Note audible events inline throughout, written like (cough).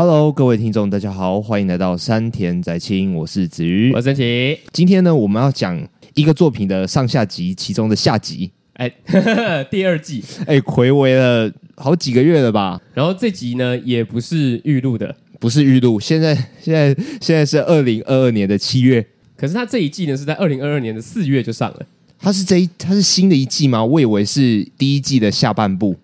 Hello，各位听众，大家好，欢迎来到山田宅青，我是子瑜，我是森奇。今天呢，我们要讲一个作品的上下集，其中的下集，哎，呵 (laughs) 呵第二季，哎，回违了好几个月了吧？然后这集呢，也不是预录的，不是预录，现在现在现在是二零二二年的七月，可是它这一季呢，是在二零二二年的四月就上了。它是这一，它是新的一季吗？我以为是第一季的下半部。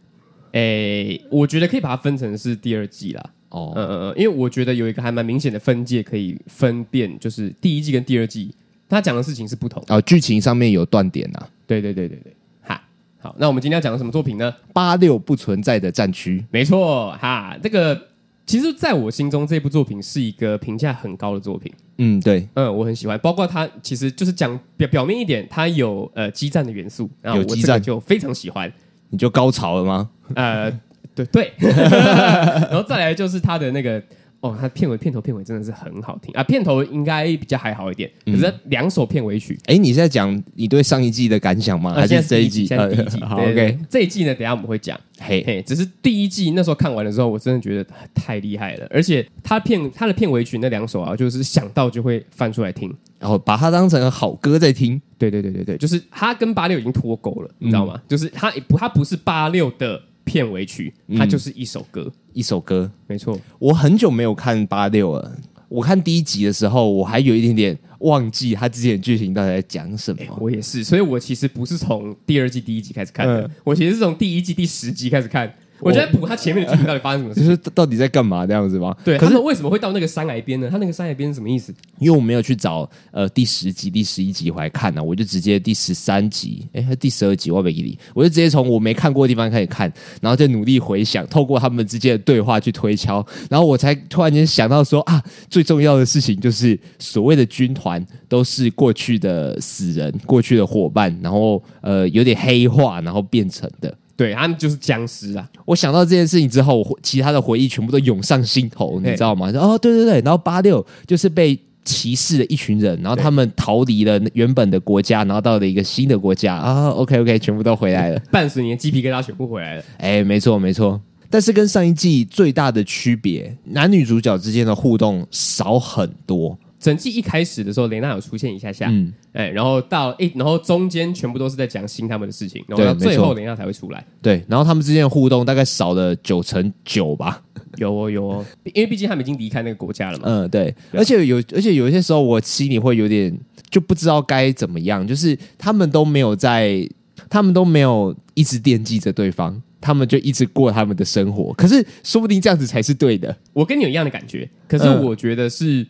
哎，我觉得可以把它分成是第二季啦。哦，嗯嗯嗯，因为我觉得有一个还蛮明显的分界可以分辨，就是第一季跟第二季，他讲的事情是不同啊。哦，剧情上面有断点啊。对对对对对，哈，好，那我们今天要讲的什么作品呢？八六不存在的战区，没错，哈，这个其实在我心中这部作品是一个评价很高的作品。嗯，对，嗯，我很喜欢，包括它其实就是讲表表面一点，它有呃激战的元素，然后我这个就非常喜欢。你就高潮了吗？呃。对对，(laughs) 然后再来就是他的那个哦，他片尾片头片尾真的是很好听啊！片头应该比较还好一点，可是两首片尾曲。哎，你是在讲你对上一季的感想吗？还是这一季？现在第一季。好，OK，这一季呢，等下我们会讲。嘿嘿，只是第一季那时候看完的时候，我真的觉得太厉害了，而且他片他的片尾曲那两首啊，就是想到就会翻出来听，然后把它当成好歌在听。对对对对对，就是他跟八六已经脱钩了，你知道吗？就是他不，他不是八六的。片尾曲，它就是一首歌，嗯、一首歌，没错。我很久没有看八六了，我看第一集的时候，我还有一点点忘记他之前剧情到底在讲什么。我也是，所以我其实不是从第二季第一集开始看的，嗯、我其实是从第一季第十集开始看。我觉得补他前面的剧情到底发生什么事，就是到底在干嘛这样子吗？对，可是为什么会到那个山崖边呢？他那个山崖边是什么意思？因为我没有去找呃第十集、第十一集回来看呢、啊，我就直接第十三集，哎，第十二集我没给你，我就直接从我没看过的地方开始看，然后再努力回想，透过他们之间的对话去推敲，然后我才突然间想到说啊，最重要的事情就是所谓的军团都是过去的死人、过去的伙伴，然后呃有点黑化，然后变成的。对，他们就是僵尸啊！我想到这件事情之后，我其他的回忆全部都涌上心头，你知道吗？哦，对对对，然后八六就是被歧视的一群人，然后他们逃离了原本的国家，然后到了一个新的国家啊。OK OK，全部都回来了，半十年鸡皮疙瘩全部回来了。哎，没错没错，但是跟上一季最大的区别，男女主角之间的互动少很多。整季一开始的时候，雷娜有出现一下下，嗯，哎，然后到哎，然后中间全部都是在讲新他们的事情，然后到最后雷娜才会出来，对，然后他们之间的互动大概少了九成九吧，有哦有哦，因为毕竟他们已经离开那个国家了嘛，嗯，对，对，而且有而且有一些时候我心里会有点就不知道该怎么样，就是他们都没有在，他们都没有一直惦记着对方，他们就一直过他们的生活，可是说不定这样子才是对的，我跟你有一样的感觉，可是我觉得是。嗯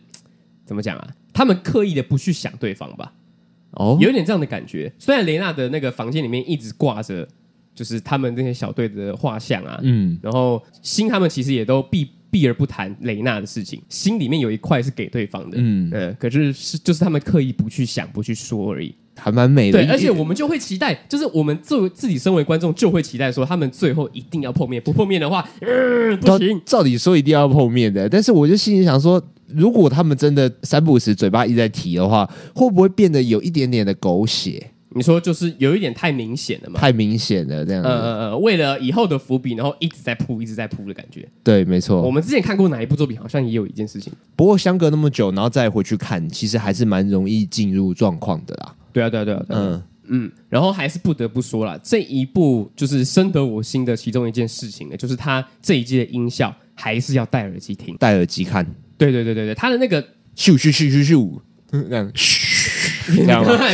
怎么讲啊？他们刻意的不去想对方吧？哦，有一点这样的感觉。虽然雷娜的那个房间里面一直挂着，就是他们那些小队的画像啊，嗯，然后心他们其实也都避避而不谈雷娜的事情，心里面有一块是给对方的，嗯嗯、呃，可是是就是他们刻意不去想、不去说而已，还蛮美的。对，而且我们就会期待，就是我们作为自己身为观众就会期待说，他们最后一定要碰面，不碰面的话，呃、不行。照理说一定要碰面的，但是我就心里想说。如果他们真的三不五时嘴巴一直在提的话，会不会变得有一点点的狗血？你说就是有一点太明显了嘛？太明显了，这样子。呃呃呃，为了以后的伏笔，然后一直在铺，一直在铺的感觉。对，没错。我们之前看过哪一部作品，好像也有一件事情。不过相隔那么久，然后再回去看，其实还是蛮容易进入状况的啦。对啊，对啊，对啊。嗯嗯，然后还是不得不说啦，这一部就是深得我心的其中一件事情呢，就是它这一季的音效还是要戴耳机听，戴耳机看。对对对对对，他的那个咻咻咻咻咻，这样嘘，这样吗？(laughs)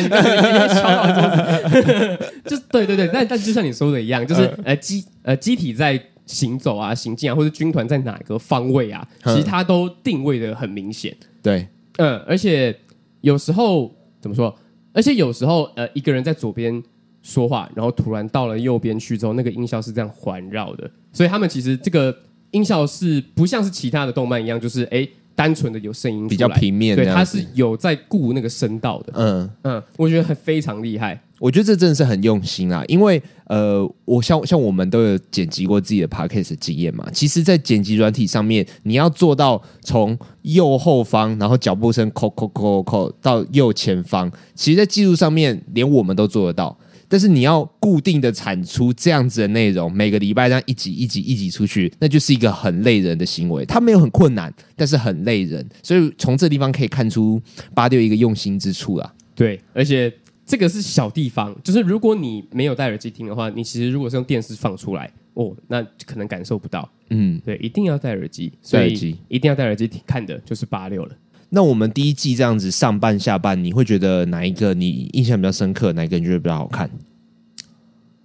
(laughs) 就对对对，但但就像你说的一样，就是呃机呃机体在行走啊、行进啊，或者军团在哪个方位啊，其实它都定位的很明显。对，嗯，而且有时候怎么说？而且有时候呃一个人在左边说话，然后突然到了右边去之后，那个音效是这样环绕的，所以他们其实这个。音效是不像是其他的动漫一样，就是哎，单纯的有声音，比较平面。对，他是有在顾那个声道的。嗯嗯，我觉得很非常厉害。我觉得这真的是很用心啊，因为呃，我像像我们都有剪辑过自己的 podcast 经验嘛。其实，在剪辑软体上面，你要做到从右后方，然后脚步声扣扣扣扣到右前方，其实，在技术上面，连我们都做得到。但是你要固定的产出这样子的内容，每个礼拜这样一集一集一集出去，那就是一个很累人的行为。它没有很困难，但是很累人，所以从这地方可以看出八六一个用心之处啊。对，而且这个是小地方，就是如果你没有戴耳机听的话，你其实如果是用电视放出来，哦，那可能感受不到。嗯，对，一定要戴耳机，所以一定要戴耳机听看的就是八六了。那我们第一季这样子上半下半，你会觉得哪一个你印象比较深刻？哪一个你觉得比较好看？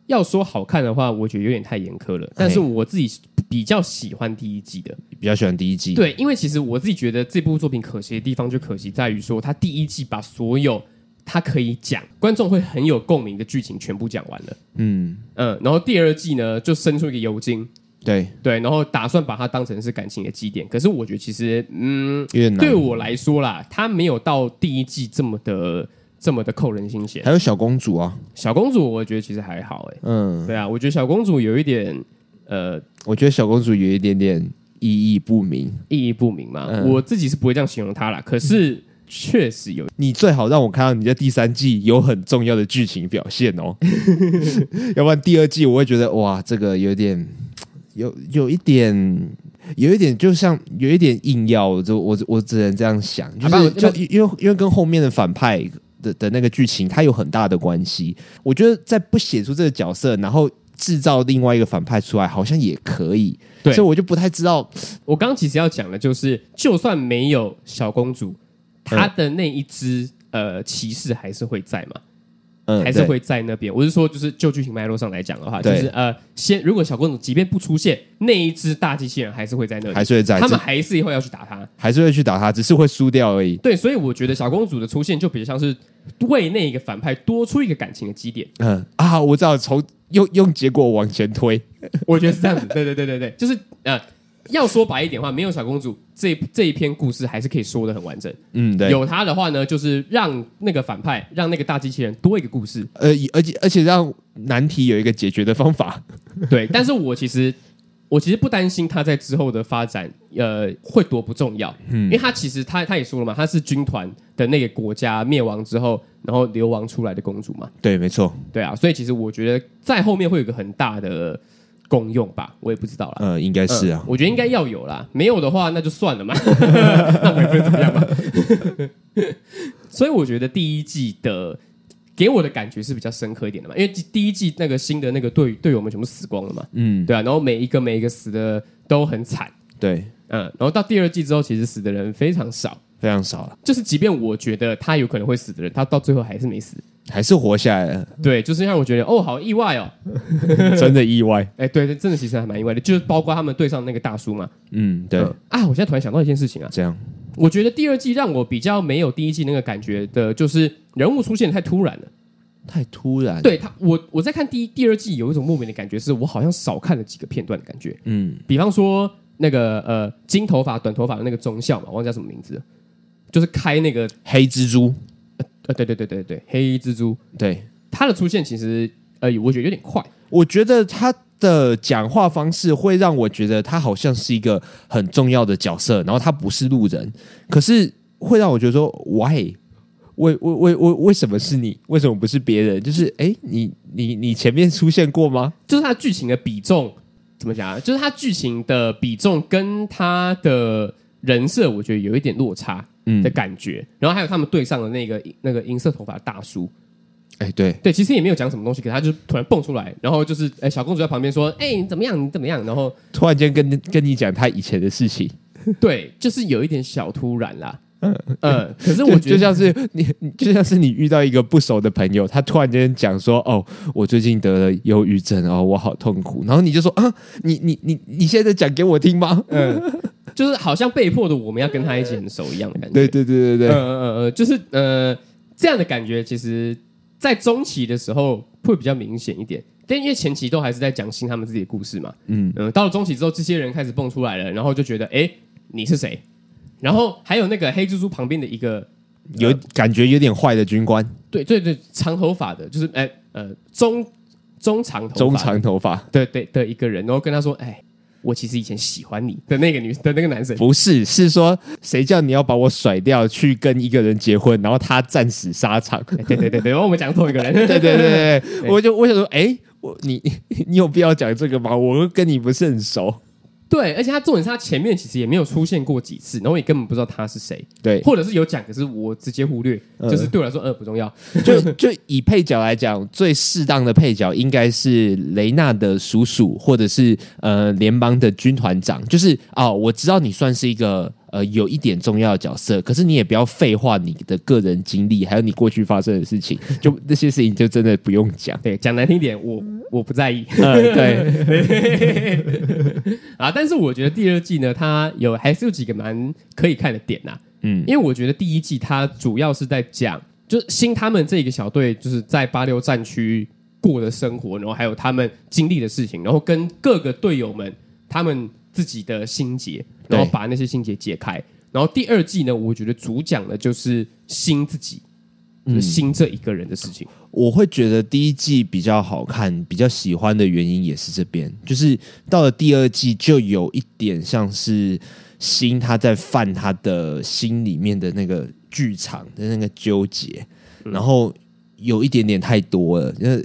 要说好看的话，我觉得有点太严苛了。但是我自己比较喜欢第一季的，比较喜欢第一季。对，因为其实我自己觉得这部作品可惜的地方就可惜在于说，它第一季把所有它可以讲观众会很有共鸣的剧情全部讲完了。嗯嗯，然后第二季呢，就生出一个尤金。对。对，然后打算把它当成是感情的基点，可是我觉得其实，嗯，对我来说啦，它没有到第一季这么的这么的扣人心弦。还有小公主啊，小公主，我觉得其实还好，哎，嗯，对啊，我觉得小公主有一点，呃，我觉得小公主有一点点意义不明，意义不明嘛，嗯、我自己是不会这样形容她啦，可是确实有，(laughs) 你最好让我看到你在第三季有很重要的剧情表现哦，(laughs) 要不然第二季我会觉得哇，这个有点。有有一点，有一点，就像有一点硬要，就我我只能这样想，就是就因为因为跟后面的反派的的那个剧情，它有很大的关系。我觉得在不写出这个角色，然后制造另外一个反派出来，好像也可以。对，所以我就不太知道。我刚刚其实要讲的就是，就算没有小公主，她的那一只呃骑士还是会在嘛。嗯，还是会在那边。我是说，就是就剧情脉络上来讲的话，就是呃，先如果小公主即便不出现，那一只大机器人还是会在那里，还是会在，他们还是以后要去打他，还是会去打他，只是会输掉而已。对，所以我觉得小公主的出现就比较像是为那个反派多出一个感情的基点。嗯啊，我知道，从用用结果往前推，我觉得是这样子。对对对对对，就是呃。要说白一点的话，没有小公主这这一篇故事还是可以说的很完整。嗯，对。有他的话呢，就是让那个反派，让那个大机器人多一个故事。呃，而且而且让难题有一个解决的方法。(laughs) 对，但是我其实我其实不担心他在之后的发展，呃，会多不重要。嗯，因为他其实他他也说了嘛，他是军团的那个国家灭亡之后，然后流亡出来的公主嘛。对，没错。对啊，所以其实我觉得在后面会有一个很大的。共用吧，我也不知道啦。嗯，应该是啊。我觉得应该要有啦，没有的话那就算了嘛。(laughs) 那我也不会怎么样嘛。所以我觉得第一季的给我的感觉是比较深刻一点的嘛，因为第一季那个新的那个队队友们全部死光了嘛。嗯，对啊。然后每一个每一个死的都很惨。对，嗯。然后到第二季之后，其实死的人非常少，非常少了。就是即便我觉得他有可能会死的人，他到最后还是没死。还是活下来了，对，就是让我觉得哦，好意外哦，(laughs) 真的意外，(laughs) 哎，对，真的其实还蛮意外的，就是包括他们对上那个大叔嘛，嗯，对。啊，我现在突然想到一件事情啊，这样，我觉得第二季让我比较没有第一季那个感觉的，就是人物出现太突然了，太突然，对他，我我在看第一、第二季有一种莫名的感觉，是我好像少看了几个片段的感觉，嗯，比方说那个呃金头发短头发的那个中校嘛，忘记叫什么名字，就是开那个黑蜘蛛，呃，对对对对对，黑蜘蛛，对。他的出现其实，呃，我觉得有点快。我觉得他的讲话方式会让我觉得他好像是一个很重要的角色，然后他不是路人，可是会让我觉得说，why？为为为为为什么是你？为什么不是别人？就是，哎，你你你前面出现过吗？就是他剧情的比重怎么讲啊？就是他剧情的比重跟他的人设，我觉得有一点落差，嗯的感觉。嗯、然后还有他们对上的那个那个银色头发的大叔。哎，对对，其实也没有讲什么东西，可他就突然蹦出来，然后就是，哎，小公主在旁边说，哎，你怎么样？你怎么样？然后突然间跟跟你讲他以前的事情，对，就是有一点小突然啦，嗯嗯，(laughs) 可是我觉得就像是你，就像是你遇到一个不熟的朋友，他突然间讲说，哦，我最近得了忧郁症，哦，我好痛苦，然后你就说，啊，你你你你现在讲给我听吗？嗯，就是好像被迫的，我们要跟他一起很熟一样的感觉，对对对对对，嗯嗯嗯，就是呃这样的感觉，其实。在中期的时候会比较明显一点，但因为前期都还是在讲新他们自己的故事嘛，嗯。嗯，到了中期之后，这些人开始蹦出来了，然后就觉得，哎，你是谁？然后还有那个黑蜘蛛旁边的一个有感觉有点坏的军官，对对对，长头发的，就是哎呃中中长头发。中长头发，对对的一个人，然后跟他说，哎，我其实以前喜欢你的那个女的那个男生。不是，是说谁叫你要把我甩掉去跟一个人结婚，然后他战死沙场。对对对对，我们讲同一个人。(laughs) 对对对 (laughs) 对，我就我想说，哎，我你你有必要讲这个吗？我跟你不是很熟。对，而且他重点是他前面其实也没有出现过几次，然后也根本不知道他是谁。对，或者是有讲，可是我直接忽略，呃、就是对我来说呃不重要。就就以配角来讲，最适当的配角应该是雷纳的叔叔，或者是呃联邦的军团长。就是哦，我知道你算是一个。呃，有一点重要的角色，可是你也不要废话你的个人经历，还有你过去发生的事情，就那些事情就真的不用讲。对，讲难听点，我我不在意。嗯，(laughs) 对。(laughs) 啊，但是我觉得第二季呢，它有还是有几个蛮可以看的点呐、啊。嗯，因为我觉得第一季它主要是在讲，就新他们这个小队就是在八六战区过的生活，然后还有他们经历的事情，然后跟各个队友们他们。自己的心结，然后把那些心结解开。然后第二季呢，我觉得主讲的就是新自己，就是星这一个人的事情。我会觉得第一季比较好看，比较喜欢的原因也是这边，就是到了第二季就有一点像是新他在犯他的心里面的那个剧场的那个纠结，然后。有一点点太多了，那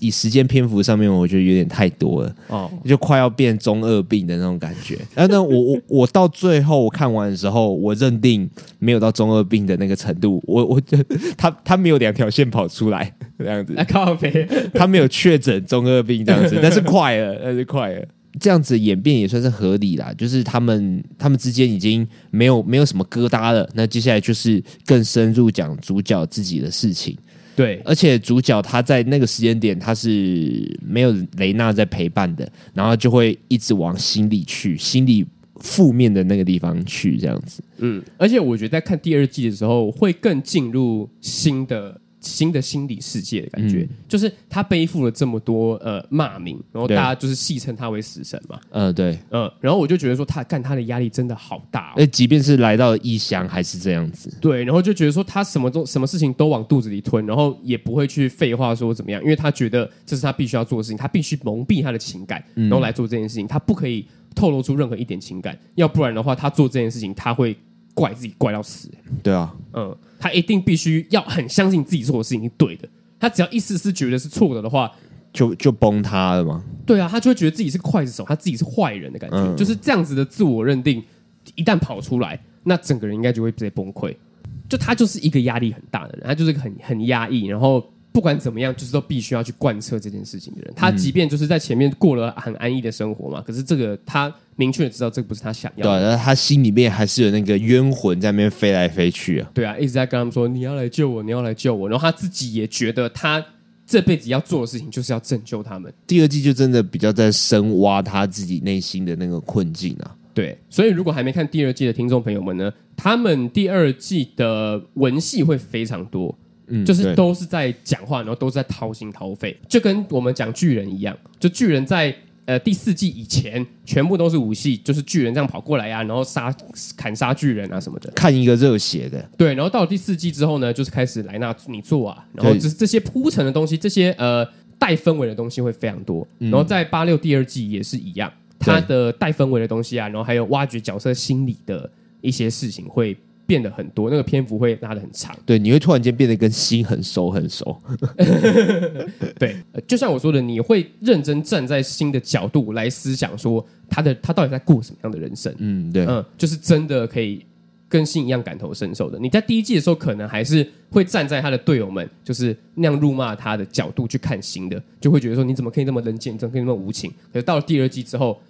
以时间篇幅上面，我觉得有点太多了哦，就快要变中二病的那种感觉。然后呢，我我我到最后我看完的时候，我认定没有到中二病的那个程度。我我就 (laughs) 他他没有两条线跑出来 (laughs) 这样子，靠北，(laughs) 他没有确诊中二病这样子，但是快了，但是快了，这样子演变也算是合理啦。就是他们他们之间已经没有没有什么疙瘩了，那接下来就是更深入讲主角自己的事情。对，而且主角他在那个时间点他是没有雷娜在陪伴的，然后就会一直往心里去，心里负面的那个地方去，这样子。嗯，而且我觉得在看第二季的时候，会更进入新的。新的心理世界的感觉，嗯、就是他背负了这么多呃骂名，然后大家就是戏称他为死神嘛。嗯，对，嗯，然后我就觉得说他干他的压力真的好大，哎，即便是来到了异乡还是这样子。对，然后就觉得说他什么都什么事情都往肚子里吞，然后也不会去废话说怎么样，因为他觉得这是他必须要做的事情，他必须蒙蔽他的情感，然后来做这件事情，他不可以透露出任何一点情感，要不然的话，他做这件事情他会怪自己怪到死。对啊，嗯。他一定必须要很相信自己做的事情是对的。他只要一丝丝觉得是错的的话，就就崩塌了吗？对啊，他就会觉得自己是刽子手，他自己是坏人的感觉，嗯、就是这样子的自我认定，一旦跑出来，那整个人应该就会直接崩溃。就他就是一个压力很大的人，他就是一个很很压抑，然后。不管怎么样，就是都必须要去贯彻这件事情的人。他即便就是在前面过了很安逸的生活嘛，可是这个他明确的知道这不是他想要的。对，他心里面还是有那个冤魂在那边飞来飞去啊。对啊，一直在跟他们说你要来救我，你要来救我。然后他自己也觉得他这辈子要做的事情就是要拯救他们。第二季就真的比较在深挖他自己内心的那个困境啊。对，所以如果还没看第二季的听众朋友们呢，他们第二季的文戏会非常多。嗯，就是都是在讲话，然后都是在掏心掏肺，就跟我们讲巨人一样。就巨人在呃第四季以前，全部都是武戏，就是巨人这样跑过来呀、啊，然后杀砍杀巨人啊什么的，看一个热血的。对，然后到了第四季之后呢，就是开始莱纳你做啊，然后就是这些铺陈的东西，这些呃带氛围的东西会非常多。然后在八六第二季也是一样，它的带氛围的东西啊，然后还有挖掘角色心理的一些事情会。变得很多，那个篇幅会拉得很长。对，你会突然间变得跟心很熟很熟。(laughs) 对，就像我说的，你会认真站在新的角度来思想，说他的他到底在过什么样的人生？嗯，对，嗯，就是真的可以跟心一样感同身受的。你在第一季的时候，可能还是会站在他的队友们，就是那样辱骂他的角度去看新的，就会觉得说你怎么可以那么冷静，怎么可以那么无情？可是到了第二季之后。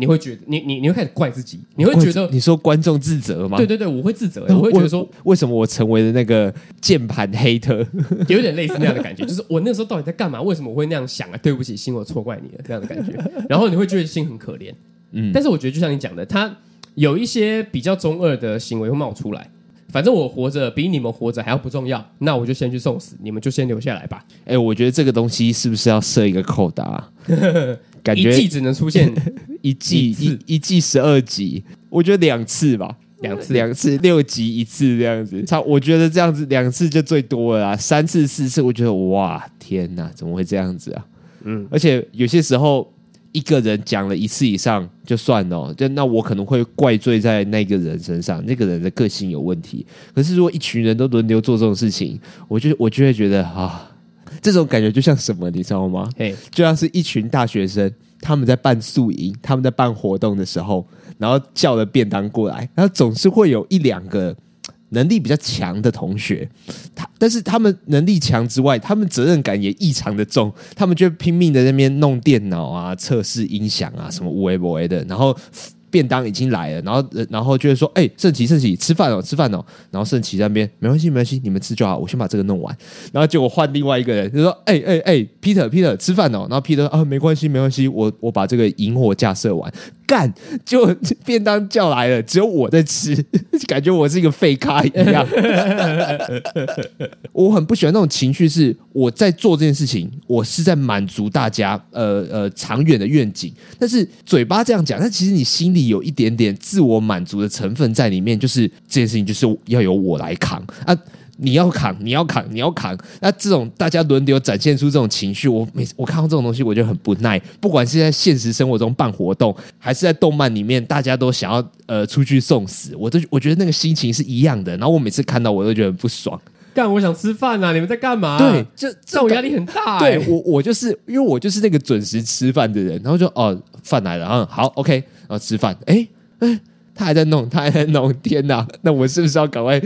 你会觉得你你你会开始怪自己，你会觉得你说观众自责吗？对对对，我会自责，我会觉得说为什么我成为了那个键盘黑特，有点类似那样的感觉，(laughs) 就是我那时候到底在干嘛？为什么我会那样想啊？对不起，心，我错怪你了，这样的感觉。(laughs) 然后你会觉得心很可怜，嗯，但是我觉得就像你讲的，他有一些比较中二的行为会冒出来。反正我活着比你们活着还要不重要，那我就先去送死，你们就先留下来吧。哎，我觉得这个东西是不是要设一个扣打？(laughs) 感觉一季只能出现一季一一季十二集，我觉得两次吧，两次两次六集一次这样子。差，我觉得这样子两次就最多了啦，三次四次，我觉得哇天哪，怎么会这样子啊？嗯，而且有些时候一个人讲了一次以上就算了，就那我可能会怪罪在那个人身上，那个人的个性有问题。可是如果一群人都轮流做这种事情，我就我就会觉得啊，这种感觉就像什么，你知道吗？嘿，就像是一群大学生，他们在办宿营，他们在办活动的时候，然后叫了便当过来，然后总是会有一两个。能力比较强的同学，他但是他们能力强之外，他们责任感也异常的重，他们就拼命的在那边弄电脑啊、测试音响啊什么无为不为的，然后。便当已经来了，然后然后就是说，哎、欸，圣奇圣奇，吃饭哦，吃饭哦。然后圣奇那边，没关系没关系，你们吃就好，我先把这个弄完。然后结果换另外一个人，就说，哎哎哎，Peter Peter，吃饭哦。然后 Peter 啊，没关系没关系，我我把这个萤火架设完，干，就便当叫来了，只有我在吃，(laughs) 感觉我是一个废咖一样。(laughs) 我很不喜欢那种情绪，是我在做这件事情，我是在满足大家，呃呃，长远的愿景，但是嘴巴这样讲，但其实你心里。有一点点自我满足的成分在里面，就是这件事情就是要由我来扛啊！你要扛，你要扛，你要扛。那这种大家轮流展现出这种情绪，我每次我看到这种东西，我就很不耐。不管是在现实生活中办活动，还是在动漫里面，大家都想要呃出去送死，我都我觉得那个心情是一样的。然后我每次看到，我都觉得很不爽。干，我想吃饭啊！你们在干嘛？对，这这种压力很大、欸。对我，我就是因为我就是那个准时吃饭的人，然后就哦，饭来了，嗯，好，OK。然后吃饭，哎哎，他还在弄，他还在弄，天哪！(laughs) 那我是不是要赶快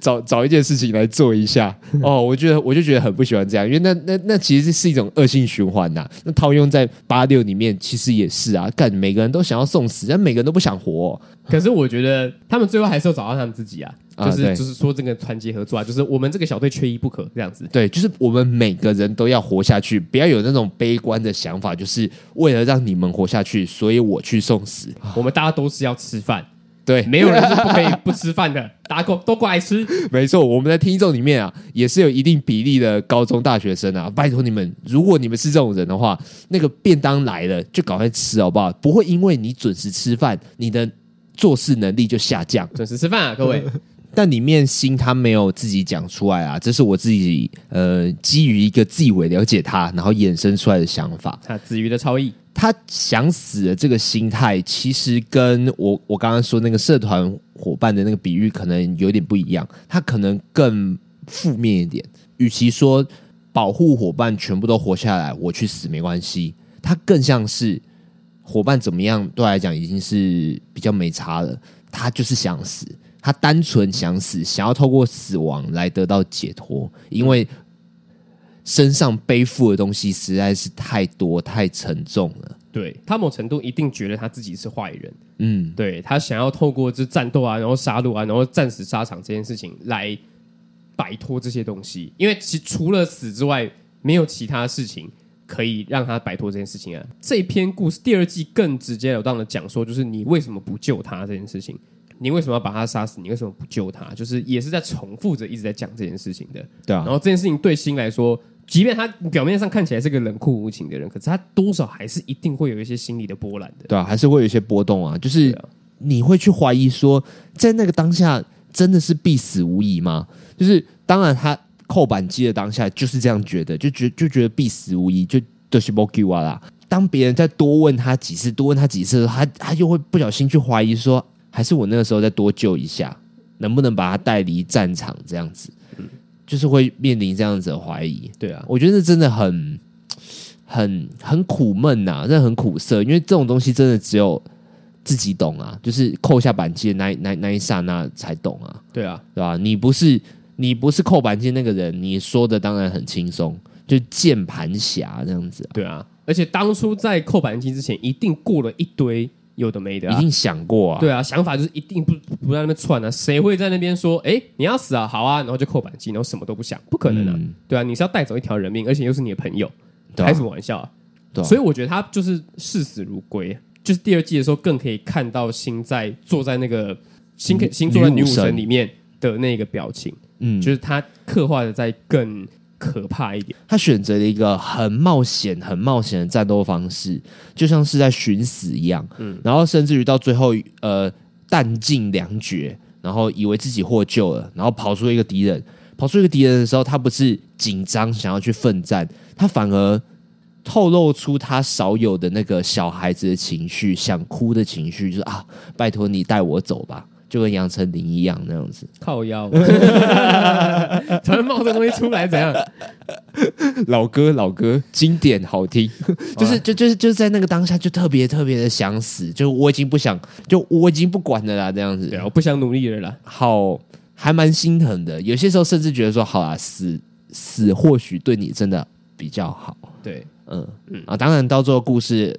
找找一件事情来做一下？(laughs) 哦，我觉得我就觉得很不喜欢这样，因为那那那其实是一种恶性循环呐。那套用在八六里面，其实也是啊，干每个人都想要送死，但每个人都不想活。可是我觉得他们最后还是要找到他们自己啊。就是、啊、就是说这个团结合作啊，就是我们这个小队缺一不可这样子。对，就是我们每个人都要活下去，不要有那种悲观的想法，就是为了让你们活下去，所以我去送死。我们大家都是要吃饭，对，没有人是不可以 (laughs) 不吃饭的，大家都都过来吃。没错，我们的听众里面啊，也是有一定比例的高中大学生啊，拜托你们，如果你们是这种人的话，那个便当来了就赶快吃好不好？不会因为你准时吃饭，你的做事能力就下降。准时吃饭啊，各位。但里面心他没有自己讲出来啊，这是我自己呃基于一个自以为了解他，然后衍生出来的想法。他子瑜的超意，他想死的这个心态，其实跟我我刚刚说那个社团伙伴的那个比喻可能有点不一样。他可能更负面一点，与其说保护伙伴全部都活下来，我去死没关系，他更像是伙伴怎么样对他来讲已经是比较没差了，他就是想死。他单纯想死，想要透过死亡来得到解脱，因为身上背负的东西实在是太多、太沉重了。对，他某程度一定觉得他自己是坏人，嗯，对，他想要透过这战斗啊，然后杀戮啊，然后战死沙场这件事情来摆脱这些东西，因为其除了死之外，没有其他事情可以让他摆脱这件事情啊。这篇故事第二季更直截了当的讲说，就是你为什么不救他这件事情。你为什么要把他杀死？你为什么不救他？就是也是在重复着一直在讲这件事情的。对啊。然后这件事情对心来说，即便他表面上看起来是个冷酷无情的人，可是他多少还是一定会有一些心理的波澜的。对啊，还是会有一些波动啊。就是你会去怀疑说，在那个当下真的是必死无疑吗？就是当然，他扣扳机的当下就是这样觉得，就觉就觉得必死无疑，就就是不救啊啦。当别人再多问他几次，多问他几次，他他就会不小心去怀疑说。还是我那个时候再多救一下，能不能把他带离战场？这样子，嗯，就是会面临这样子的怀疑。对啊，我觉得真的很、很、很苦闷呐，真的很苦涩。因为这种东西真的只有自己懂啊，就是扣下扳机的那那那一刹那才懂啊。对啊，对吧？你不是你不是扣扳机那个人，你说的当然很轻松，就键盘侠这样子。对啊，而且当初在扣扳机之前，一定过了一堆。有的没的、啊，一定想过啊。对啊，想法就是一定不不在那边窜啊。谁会在那边说，哎，你要死啊？好啊，然后就扣扳机，然后什么都不想，不可能的、啊嗯。对啊，你是要带走一条人命，而且又是你的朋友，啊、开什么玩笑啊，啊？所以我觉得他就是视死如归。就是第二季的时候，更可以看到星在坐在那个星星坐在女武神里面的那个表情，嗯，就是他刻画的在更。可怕一点，他选择了一个很冒险、很冒险的战斗方式，就像是在寻死一样。嗯，然后甚至于到最后，呃，弹尽粮绝，然后以为自己获救了，然后跑出一个敌人，跑出一个敌人的时候，他不是紧张想要去奋战，他反而透露出他少有的那个小孩子的情绪，想哭的情绪，就是啊，拜托你带我走吧。就跟杨丞琳一样那样子，靠腰，(laughs) 突然冒这东西出来怎样？老歌老歌，经典好听，就是就就是就是在那个当下就特别特别的想死，就我已经不想，就我已经不管了啦，这样子，对啊，我不想努力了啦。好，还蛮心疼的，有些时候甚至觉得说，好啊，死死或许对你真的比较好。对，嗯。嗯。啊，当然到最后故事。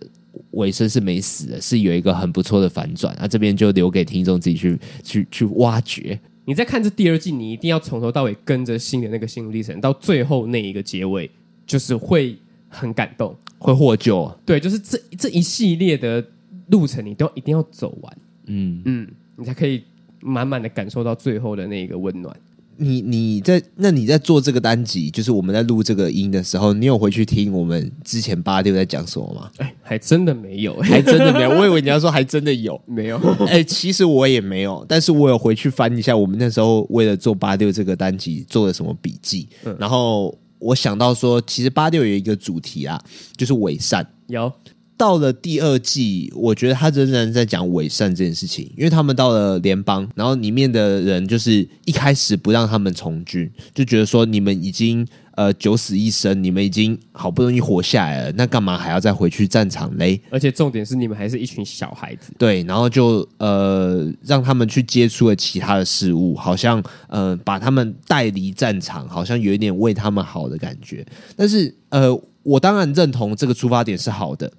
尾声是没死的，是有一个很不错的反转，那、啊、这边就留给听众自己去去去挖掘。你在看这第二季，你一定要从头到尾跟着新的那个心路历程，到最后那一个结尾，就是会很感动，会获救。对，就是这这一系列的路程，你都一定要走完。嗯嗯，你才可以满满的感受到最后的那个温暖。你你在那你在做这个单集，就是我们在录这个音的时候，你有回去听我们之前八六在讲什么吗？哎，还真的没有，还真的没有。我以为你要说还真的有，(laughs) 没有。(laughs) 哎，其实我也没有，但是我有回去翻一下我们那时候为了做八六这个单集做了什么笔记，嗯、然后我想到说，其实八六有一个主题啊，就是伪善。有。到了第二季，我觉得他仍然在讲伪善这件事情，因为他们到了联邦，然后里面的人就是一开始不让他们从军，就觉得说你们已经呃九死一生，你们已经好不容易活下来了，那干嘛还要再回去战场嘞？而且重点是你们还是一群小孩子，对，然后就呃让他们去接触了其他的事物，好像呃把他们带离战场，好像有一点为他们好的感觉。但是呃，我当然认同这个出发点是好的。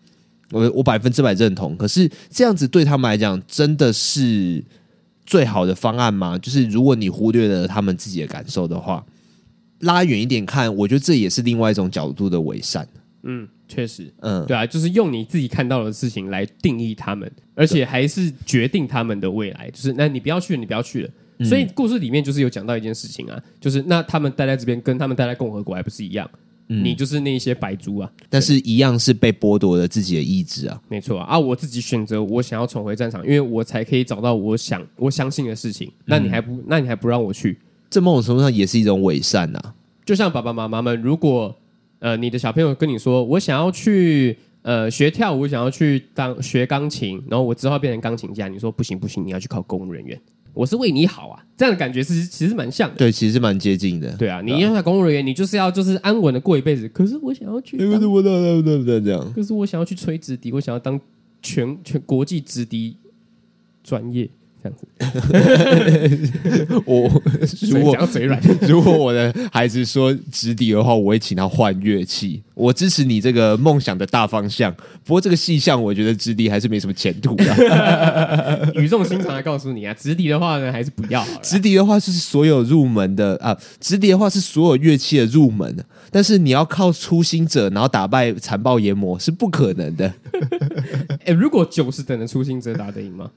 我我百分之百认同，可是这样子对他们来讲，真的是最好的方案吗？就是如果你忽略了他们自己的感受的话，拉远一点看，我觉得这也是另外一种角度的伪善。嗯，确实，嗯，对啊，就是用你自己看到的事情来定义他们，而且还是决定他们的未来。就是那你不要去了，你不要去了。所以故事里面就是有讲到一件事情啊，就是那他们待在这边，跟他们待在共和国还不是一样？嗯、你就是那些白猪啊，但是一样是被剥夺了自己的意志啊，没错啊，啊，我自己选择我想要重回战场，因为我才可以找到我想我相信的事情。那你还不，嗯、那你还不让我去？这某种程度上也是一种伪善呐、啊。就像爸爸妈妈们，如果呃你的小朋友跟你说，我想要去呃学跳舞，我想要去当学钢琴，然后我之后变成钢琴家，你说不行不行，你要去考公务人员。我是为你好啊，这样的感觉是其实蛮像的。对，其实蛮接近的。对啊，你要想公务人员，你就是要就是安稳的过一辈子。可是我想要去，对对对对对对，这样。可是我想要去吹直笛，我想要当全全国际直笛专业。这样子，(laughs) 我 (laughs) 如果嘴软，(laughs) 如果我的孩子说直笛的话，我会请他换乐器。我支持你这个梦想的大方向，不过这个细项，我觉得直笛还是没什么前途的。语重心长的告诉你啊，直笛的话呢，还是不要。直笛的话是所有入门的啊，直笛的话是所有乐器的入门，但是你要靠初心者，然后打败残暴研磨是不可能的。哎、欸，如果九十等的初心者打得赢吗？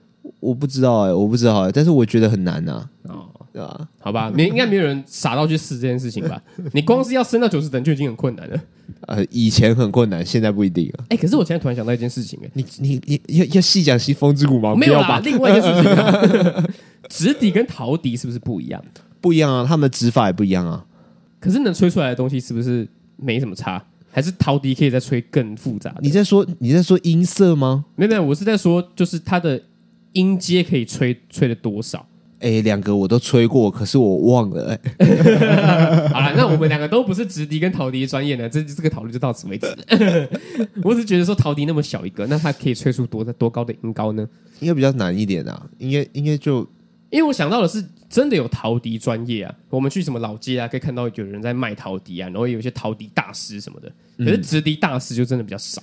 我不知道哎、欸，我不知道哎、欸，但是我觉得很难呐、啊。哦，对吧？好吧，没应该没有人傻到去试这件事情吧？(laughs) 你光是要升到九十等就已经很困难了。呃，以前很困难，现在不一定了。哎、欸，可是我现在突然想到一件事情、欸，哎，你你你要要细讲西风之谷吗？没有吧？吧另外一件事情、啊，(laughs) 直笛跟陶笛是不是不一样？不一样啊，他们的指法也不一样啊。可是能吹出来的东西是不是没什么差？还是陶笛可以再吹更复杂？你在说你在说音色吗？没有没有，我是在说就是它的。音阶可以吹吹了多少？哎、欸，两个我都吹过，可是我忘了、欸。(laughs) (laughs) 好了，那我们两个都不是直笛跟陶笛专业的，这这个讨论就到此为止。(laughs) 我只是觉得说陶笛那么小一个，那它可以吹出多多高的音高呢？应该比较难一点啊。应该应该就因为我想到的是，真的有陶笛专业啊。我们去什么老街啊，可以看到有人在卖陶笛啊，然后有一些陶笛大师什么的。可是直笛大师就真的比较少。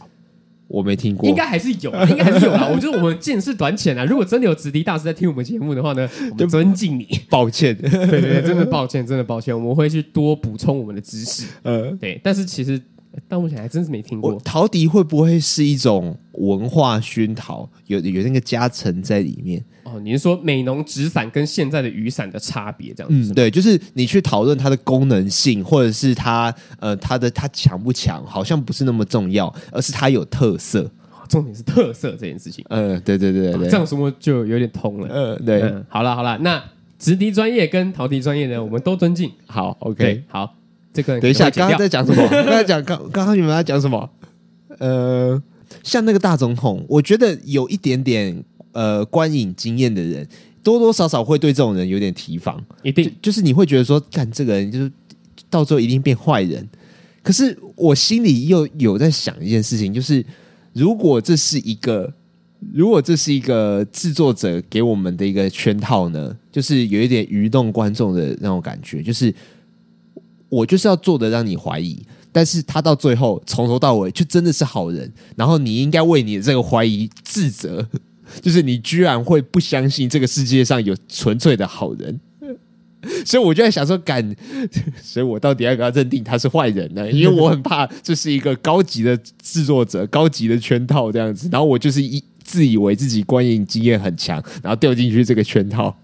我没听过，应该还是有，(laughs) 应该还是有啦。我觉得我们见识短浅啊。如果真的有直笛大师在听我们节目的话呢，我们尊敬你。抱歉，对对对，真的抱歉，真的抱歉，我们会去多补充我们的知识。(laughs) 呃，对。但是其实到目前还真是没听过。陶笛会不会是一种文化熏陶？有有那个加成在里面？哦，你是说美浓纸伞跟现在的雨伞的差别这样子？嗯，对，就是你去讨论它的功能性，或者是它呃它的它强不强，好像不是那么重要，而是它有特色。重点是特色这件事情。嗯，对对对对，这样说就有点通了。嗯，对。嗯，好了好了，那直笛专业跟陶笛专业呢，我们都尊敬。好，OK，好，这个等一下，刚刚在讲什么？(laughs) 刚才讲刚刚刚你们在讲什么？呃，像那个大总统，我觉得有一点点呃观影经验的人，多多少少会对这种人有点提防，一定就，就是你会觉得说，干这个人就是到最后一定变坏人。可是我心里又有在想一件事情，就是如果这是一个，如果这是一个制作者给我们的一个圈套呢，就是有一点愚弄观众的那种感觉，就是我就是要做的让你怀疑，但是他到最后从头到尾就真的是好人，然后你应该为你的这个怀疑自责，(laughs) 就是你居然会不相信这个世界上有纯粹的好人。(laughs) 所以我就在想说，敢，(laughs) 所以我到底要不要认定他是坏人呢？因为我很怕这是一个高级的制作者、高级的圈套这样子，然后我就是一自以为自己观影经验很强，然后掉进去这个圈套。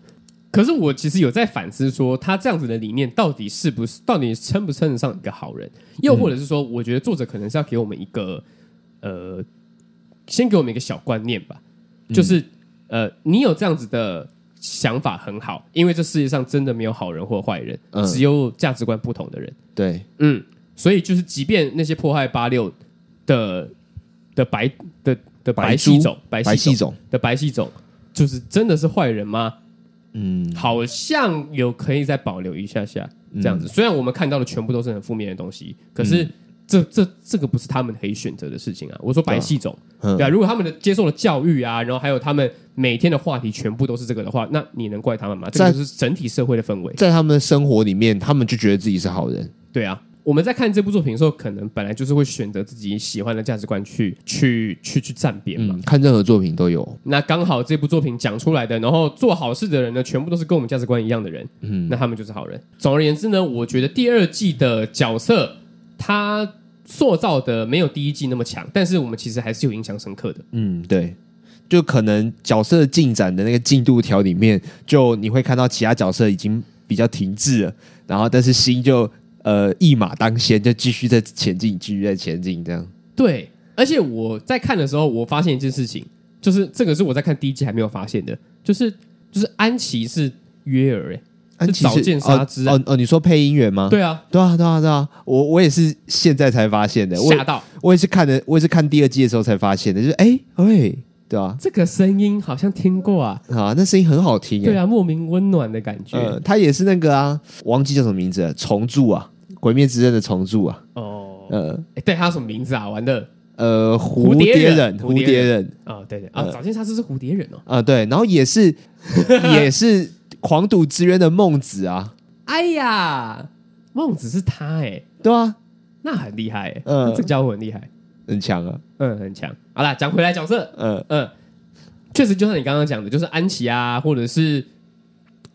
可是我其实有在反思说，他这样子的理念到底是不是，到底称不称得上一个好人？又或者是说，我觉得作者可能是要给我们一个，呃，先给我们一个小观念吧，就是呃，你有这样子的。想法很好，因为这世界上真的没有好人或坏人，嗯、只有价值观不同的人。对，嗯，所以就是，即便那些迫害八六的的白的的白系种白系种的白系种，就是真的是坏人吗？嗯，好像有可以再保留一下下这样子。嗯、虽然我们看到的全部都是很负面的东西，可是。嗯这这这个不是他们可以选择的事情啊！我说白系种，对啊，啊，如果他们的接受了教育啊，然后还有他们每天的话题全部都是这个的话，那你能怪他们吗？这个就是整体社会的氛围，在他们的生活里面，他们就觉得自己是好人。对啊，我们在看这部作品的时候，可能本来就是会选择自己喜欢的价值观去去去去站边嘛。看任何作品都有。那刚好这部作品讲出来的，然后做好事的人呢，全部都是跟我们价值观一样的人。嗯，那他们就是好人。总而言之呢，我觉得第二季的角色他。塑造的没有第一季那么强，但是我们其实还是有印象深刻的。嗯，对，就可能角色进展的那个进度条里面，就你会看到其他角色已经比较停滞了，然后但是心就呃一马当先，就继续在前进，继续在前进，这样。对，而且我在看的时候，我发现一件事情，就是这个是我在看第一季还没有发现的，就是就是安琪是约尔哎。安琪是见杀之哦哦，你说配音员吗？对啊，对啊，对啊，对啊，我我也是现在才发现的，吓到我！我也是看的，我也是看第二季的时候才发现的，就是哎哎，对啊，这个声音好像听过啊，啊，那声音很好听，对啊，莫名温暖的感觉。呃，他也是那个啊，忘记叫什么名字，虫柱啊，《鬼灭之刃》的虫柱啊。哦，呃，对，他什么名字啊？玩的，呃，蝴蝶人，蝴蝶人啊，对对。啊，早先他是是蝴蝶人哦，啊，对，然后也是 (laughs) 也是狂赌之渊的孟子啊。哎呀，孟子是他哎、欸，对啊，那很厉害哎、欸，嗯，这个家伙很厉害，很强啊，嗯，很强。好啦，讲回来角色，嗯。嗯，确实就像你刚刚讲的，就是安琪啊，或者是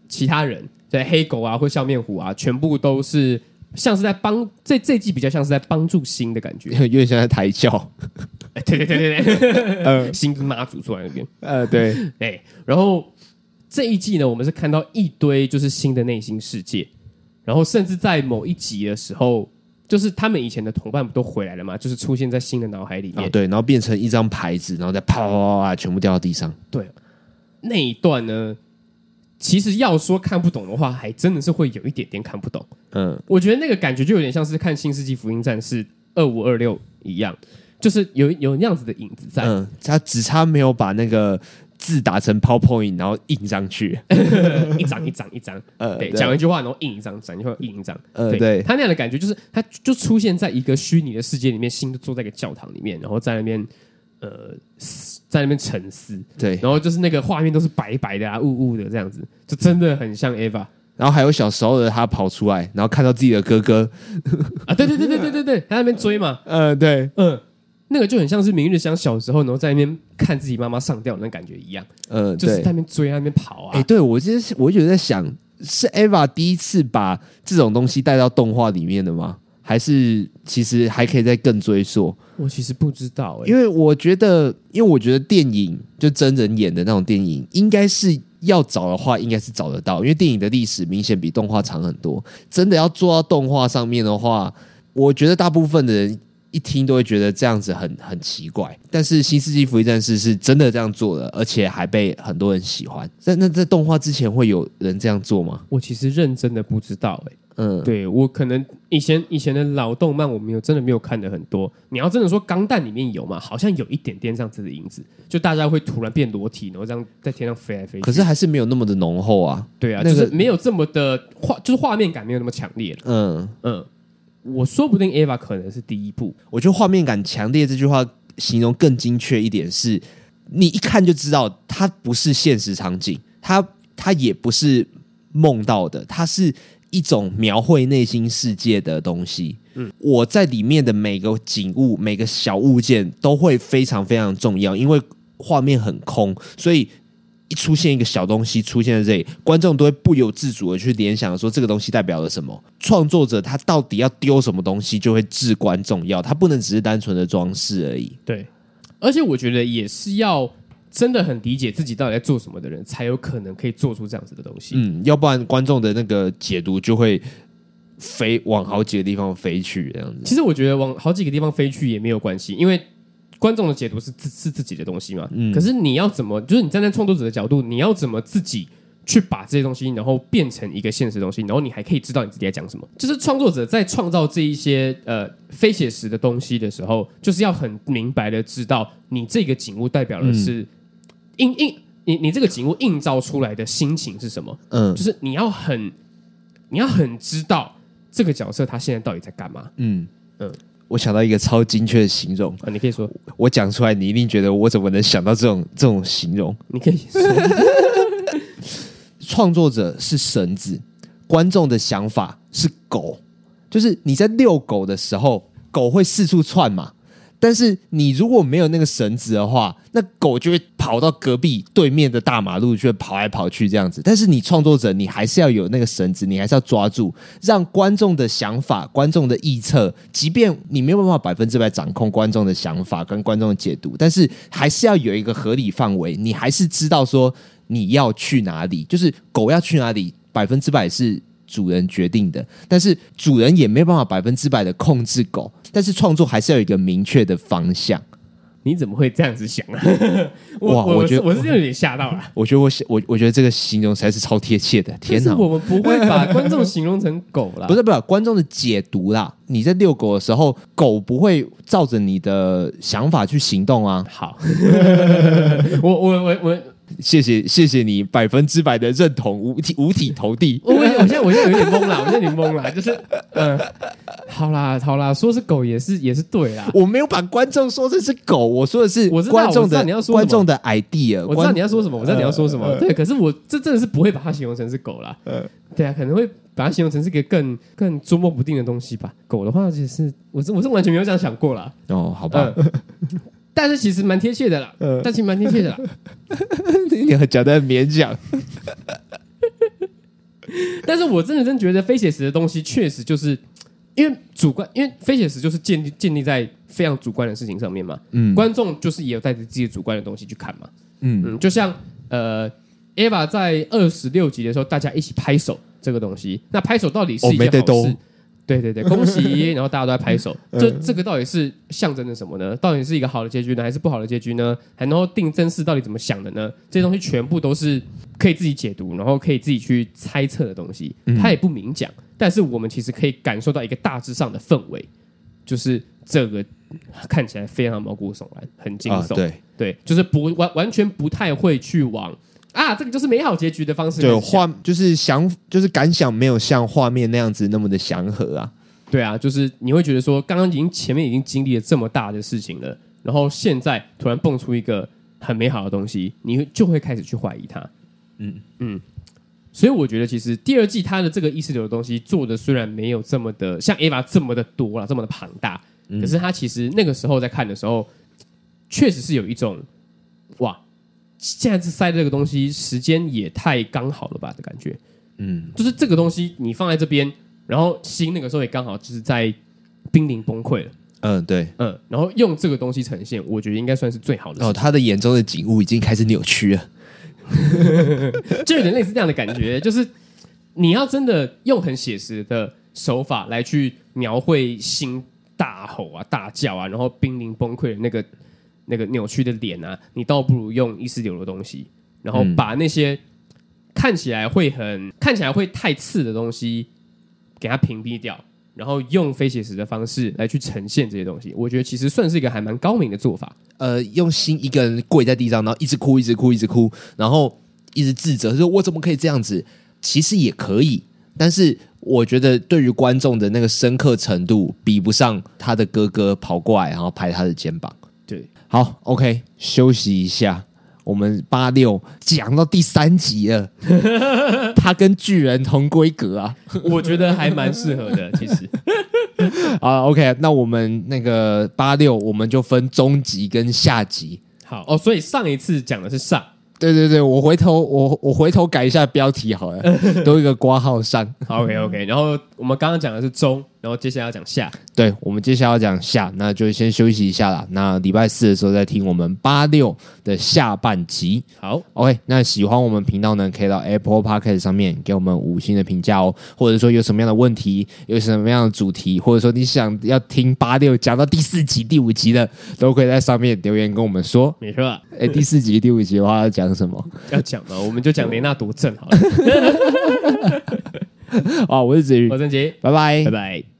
其他人，对，黑狗啊，或笑面虎啊，全部都是像是在帮这这季比较像是在帮助新的感觉，(laughs) 有点像在抬轿，哎，对对对对对，呃，新跟妈祖坐在那边，呃，对，哎，然后。这一季呢，我们是看到一堆就是新的内心世界，然后甚至在某一集的时候，就是他们以前的同伴不都回来了吗？就是出现在新的脑海里面，哦、对，然后变成一张牌子，然后再啪啪啪啪全部掉到地上。对，那一段呢，其实要说看不懂的话，还真的是会有一点点看不懂。嗯，我觉得那个感觉就有点像是看《新世纪福音战士二五二六》一样，就是有有那样子的影子在。嗯，他只差没有把那个。字打成 PowerPoint，然后印上去，(laughs) 一张一张一张，呃，对，讲一句话，然后印一张，讲一句话，印一张，呃，对，他那样的感觉就是，他就出现在一个虚拟的世界里面，心就坐在一个教堂里面，然后在那边，呃，在那边沉思，对，然后就是那个画面都是白白的啊，雾雾的这样子，就真的很像 Eva，然后还有小时候的他跑出来，然后看到自己的哥哥，啊，对对对对对对对，他在那边追嘛，(laughs) 呃，对，嗯。那个就很像是明日香小时候，然后在那边看自己妈妈上吊那感觉一样，呃，就是在那边追，在那边跑啊。哎、欸，对我其实我一直在想，是 Eva 第一次把这种东西带到动画里面的吗？还是其实还可以再更追溯？我其实不知道、欸，因为我觉得，因为我觉得电影就真人演的那种电影，应该是要找的话，应该是找得到，因为电影的历史明显比动画长很多。真的要做到动画上面的话，我觉得大部分的人。一听都会觉得这样子很很奇怪。但是《新世纪福音战士》是真的这样做的，而且还被很多人喜欢。那那在动画之前会有人这样做吗？我其实认真的不知道哎、欸。嗯，对我可能以前以前的老动漫我没有真的没有看的很多。你要真的说钢弹里面有嘛？好像有一点点这样子的影子，就大家会突然变裸体，然后这样在天上飞来飞去。可是还是没有那么的浓厚啊。对啊，那个、就是没有这么的画，就是画面感没有那么强烈。嗯嗯，我说不定 Eva 可能是第一部。我觉得画面感强烈这句话形容更精确一点是，你一看就知道它不是现实场景，它它也不是梦到的，它是。一种描绘内心世界的东西，嗯，我在里面的每个景物、每个小物件都会非常非常重要，因为画面很空，所以一出现一个小东西出现在这里，观众都会不由自主的去联想说这个东西代表了什么。创作者他到底要丢什么东西，就会至关重要，他不能只是单纯的装饰而已。对，而且我觉得也是要。真的很理解自己到底在做什么的人，才有可能可以做出这样子的东西。嗯，要不然观众的那个解读就会飞往好几个地方飞去这样子。其实我觉得往好几个地方飞去也没有关系，因为观众的解读是自是自己的东西嘛。嗯。可是你要怎么，就是你站在创作者的角度，你要怎么自己去把这些东西，然后变成一个现实东西，然后你还可以知道你自己在讲什么。就是创作者在创造这一些呃非写实的东西的时候，就是要很明白的知道你这个景物代表的是。嗯映映你你这个景物映照出来的心情是什么？嗯，就是你要很你要很知道这个角色他现在到底在干嘛？嗯嗯，我想到一个超精确的形容啊，你可以说，我讲出来你一定觉得我怎么能想到这种这种形容？你可以说，创作者是绳子，观众的想法是狗，就是你在遛狗的时候，狗会四处窜嘛。但是你如果没有那个绳子的话，那狗就会跑到隔壁对面的大马路，去跑来跑去这样子。但是你创作者，你还是要有那个绳子，你还是要抓住，让观众的想法、观众的臆测，即便你没有办法百分之百掌控观众的想法跟观众的解读，但是还是要有一个合理范围，你还是知道说你要去哪里，就是狗要去哪里，百分之百是。主人决定的，但是主人也没有办法百分之百的控制狗，但是创作还是要有一个明确的方向。你怎么会这样子想啊？(laughs) 哇，我觉得我是有点吓到了。(laughs) 我觉得我我我觉得这个形容实在是超贴切的。天哪，我们不会把观众形容成狗啦。(laughs) 不是不是，观众的解读啦。你在遛狗的时候，狗不会照着你的想法去行动啊。好，我我我我。谢谢谢谢你百分之百的认同，五体五体投地。(laughs) 我我现在我现在有点懵了，我现在有点懵了，就是嗯，好啦好啦，说是狗也是也是对啦。我没有把观众说成是狗，我说的是观众的，你要说观众的 idea。我知道你要说什么，我知道你要说什么。对，可是我这真的是不会把它形容成是狗啦。嗯，对啊，可能会把它形容成是一个更更捉摸不定的东西吧。狗的话，其实我是我是完全没有这样想过啦。哦，好吧。但是其实蛮贴切的啦，嗯，但其实蛮贴切的啦。(laughs) 你讲的很勉强，(laughs) 但是我真的真觉得非写实的东西确实就是因为主观，因为非写实就是建立建立在非常主观的事情上面嘛。嗯，观众就是也有带着自己主观的东西去看嘛。嗯嗯，就像呃，Eva 在二十六集的时候，大家一起拍手这个东西，那拍手到底是一件好事？对对对，恭喜！(laughs) 然后大家都在拍手，这这个到底是象征着什么呢？到底是一个好的结局呢，还是不好的结局呢？还能够定真事到底怎么想的呢？这些东西全部都是可以自己解读，然后可以自己去猜测的东西。他也不明讲，但是我们其实可以感受到一个大致上的氛围，就是这个看起来非常毛骨悚然，很惊悚。对对，就是不完完全不太会去往。啊，这个就是美好结局的方式。对，画就是想，就是感想没有像画面那样子那么的祥和啊。对啊，就是你会觉得说，刚刚已经前面已经经历了这么大的事情了，然后现在突然蹦出一个很美好的东西，你就会开始去怀疑它。嗯嗯，所以我觉得其实第二季它的这个意识流的东西做的虽然没有这么的像 Eva 这么的多了，这么的庞大，嗯、可是它其实那个时候在看的时候，确实是有一种哇。现在是塞这个东西，时间也太刚好了吧的感觉，嗯，就是这个东西你放在这边，然后心那个时候也刚好就是在濒临崩溃了，嗯，对，嗯，然后用这个东西呈现，我觉得应该算是最好的。哦，他的眼中的景物已经开始扭曲了，(laughs) 就有点类似这样的感觉，(laughs) 就是你要真的用很写实的手法来去描绘心大吼啊、大叫啊，然后濒临崩溃的那个那个扭曲的脸啊，你倒不如用意识流的东西，然后把那些看起来会很看起来会太刺的东西给它屏蔽掉。然后用非写实的方式来去呈现这些东西，我觉得其实算是一个还蛮高明的做法。呃，用心一个人跪在地上，然后一直哭，一直哭，一直哭，然后一直自责，说我怎么可以这样子？其实也可以，但是我觉得对于观众的那个深刻程度，比不上他的哥哥跑过来然后拍他的肩膀。对，好，OK，休息一下。我们八六讲到第三集了，(laughs) 他跟巨人同规格啊，我觉得还蛮适合的。其实 (laughs) 啊，OK，那我们那个八六，我们就分中集跟下集。好哦，所以上一次讲的是上。对对对，我回头我我回头改一下标题好了，(laughs) 都一个括号上。OK OK，然后我们刚刚讲的是中，然后接下来要讲下。对，我们接下来要讲下，那就先休息一下啦。那礼拜四的时候再听我们八六的下半集。好，OK，那喜欢我们频道呢，可以到 Apple Podcast 上面给我们五星的评价哦。或者说有什么样的问题，有什么样的主题，或者说你想要听八六讲到第四集、第五集的，都可以在上面留言跟我们说。没错，哎，第四集、第五集的话要讲什么？要讲的？我们就讲雷纳多症好了。好，(laughs) 我是子瑜，我是曾杰，拜拜，拜拜。